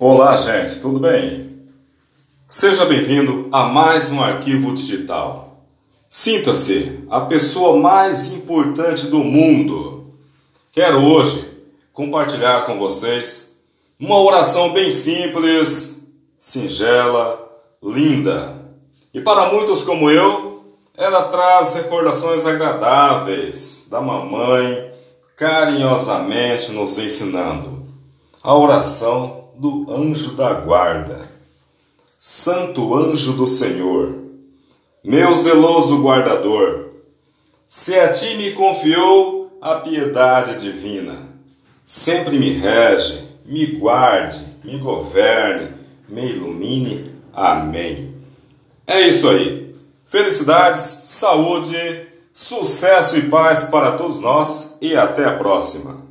Olá, gente, tudo bem? Seja bem-vindo a mais um arquivo digital. Sinta-se a pessoa mais importante do mundo. Quero hoje compartilhar com vocês uma oração bem simples, singela, linda. E para muitos como eu, ela traz recordações agradáveis da mamãe carinhosamente nos ensinando a oração do anjo da guarda. Santo anjo do Senhor, meu zeloso guardador, se a ti me confiou a piedade divina, sempre me rege, me guarde, me governe, me ilumine. Amém. É isso aí. Felicidades, saúde, sucesso e paz para todos nós e até a próxima.